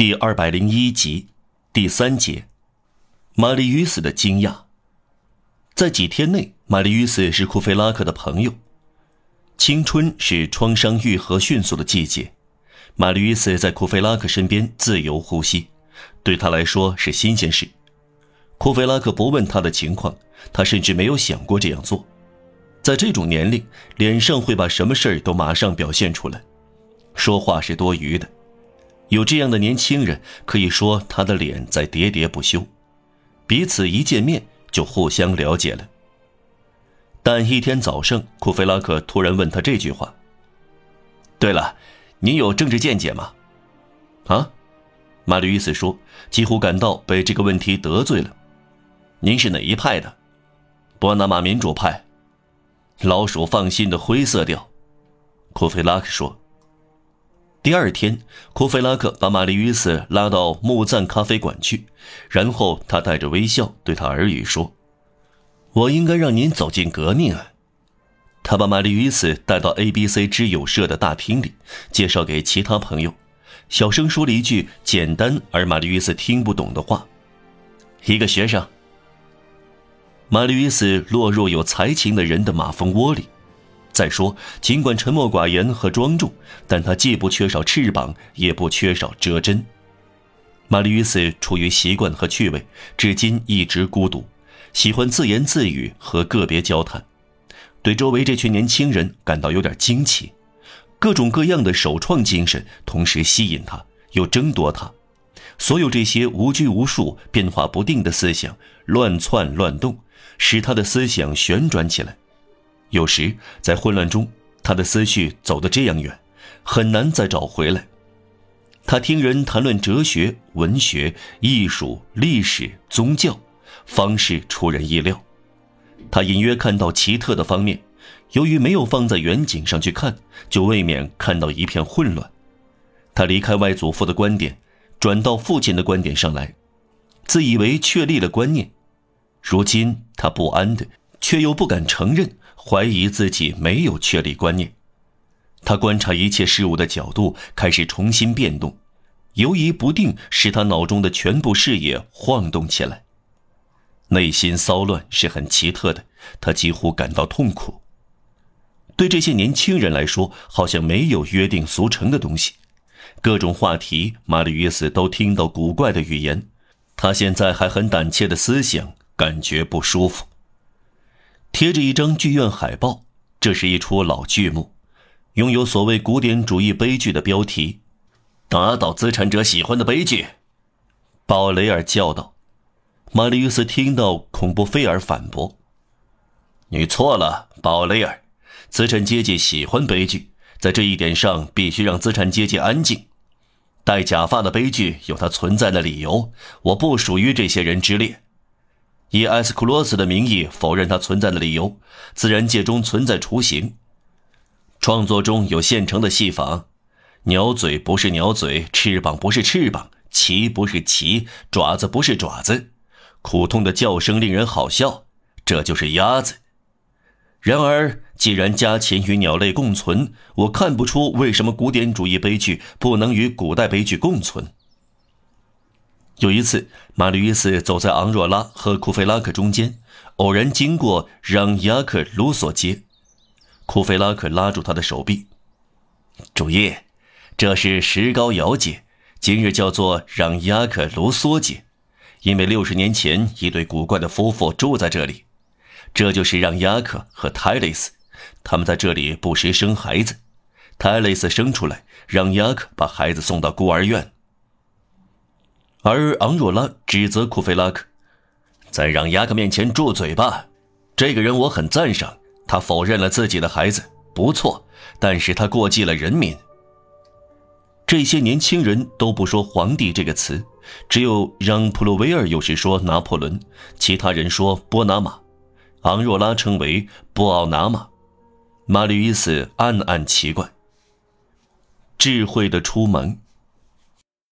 第二百零一集，第三节，玛丽与斯的惊讶。在几天内，玛丽与斯是库菲拉克的朋友。青春是创伤愈合迅速的季节，玛丽与斯在库菲拉克身边自由呼吸，对他来说是新鲜事。库菲拉克不问他的情况，他甚至没有想过这样做。在这种年龄，脸上会把什么事儿都马上表现出来，说话是多余的。有这样的年轻人，可以说他的脸在喋喋不休，彼此一见面就互相了解了。但一天早上，库菲拉克突然问他这句话：“对了，你有政治见解吗？”啊，马吕伊斯说，几乎感到被这个问题得罪了。“您是哪一派的？”“波拿马民主派。”老鼠放心的灰色调，库菲拉克说。第二天，库菲拉克把玛丽与斯拉到木赞咖啡馆去，然后他带着微笑对他耳语说：“我应该让您走进革命。”啊。”他把玛丽与斯带到 ABC 之友社的大厅里，介绍给其他朋友，小声说了一句简单而玛丽与斯听不懂的话：“一个学生。”玛丽与斯落入有才情的人的马蜂窝里。再说，尽管沉默寡言和庄重，但他既不缺少翅膀，也不缺少遮针。玛丽·与斯出于习惯和趣味，至今一直孤独，喜欢自言自语和个别交谈，对周围这群年轻人感到有点惊奇。各种各样的首创精神同时吸引他，又争夺他。所有这些无拘无束、变化不定的思想乱窜乱动，使他的思想旋转起来。有时在混乱中，他的思绪走得这样远，很难再找回来。他听人谈论哲学、文学、艺术、历史、宗教，方式出人意料。他隐约看到奇特的方面，由于没有放在远景上去看，就未免看到一片混乱。他离开外祖父的观点，转到父亲的观点上来，自以为确立了观念。如今他不安的，却又不敢承认。怀疑自己没有确立观念，他观察一切事物的角度开始重新变动，犹疑不定使他脑中的全部视野晃动起来，内心骚乱是很奇特的，他几乎感到痛苦。对这些年轻人来说，好像没有约定俗成的东西，各种话题，玛丽·约斯都听到古怪的语言，他现在还很胆怯的思想，感觉不舒服。贴着一张剧院海报，这是一出老剧目，拥有所谓古典主义悲剧的标题，“打倒资产者喜欢的悲剧。”保雷尔叫道。玛丽乌斯听到，恐怖菲尔反驳：“你错了，保雷尔，资产阶级喜欢悲剧，在这一点上必须让资产阶级安静。戴假发的悲剧有它存在的理由，我不属于这些人之列。”以埃斯库罗斯的名义否认它存在的理由，自然界中存在雏形。创作中有现成的戏法：鸟嘴不是鸟嘴，翅膀不是翅膀，鳍不是鳍，爪子不是爪子。苦痛的叫声令人好笑，这就是鸭子。然而，既然家禽与鸟类共存，我看不出为什么古典主义悲剧不能与古代悲剧共存。有一次，玛丽·斯走在昂若拉和库菲拉克中间，偶然经过让雅克卢索街。库菲拉克拉住他的手臂：“主意，这是石膏窑街，今日叫做让雅克卢梭街，因为六十年前一对古怪的夫妇住在这里。这就是让雅克和泰雷斯，他们在这里不时生孩子。泰雷斯生出来，让雅克把孩子送到孤儿院。”而昂若拉指责库菲拉克，在让雅克面前住嘴吧。这个人我很赞赏，他否认了自己的孩子，不错，但是他过继了人民。这些年轻人都不说“皇帝”这个词，只有让普鲁维尔有时说拿破仑，其他人说波拿马，昂若拉称为布奥拿马。马吕伊斯暗暗奇怪，智慧的出门。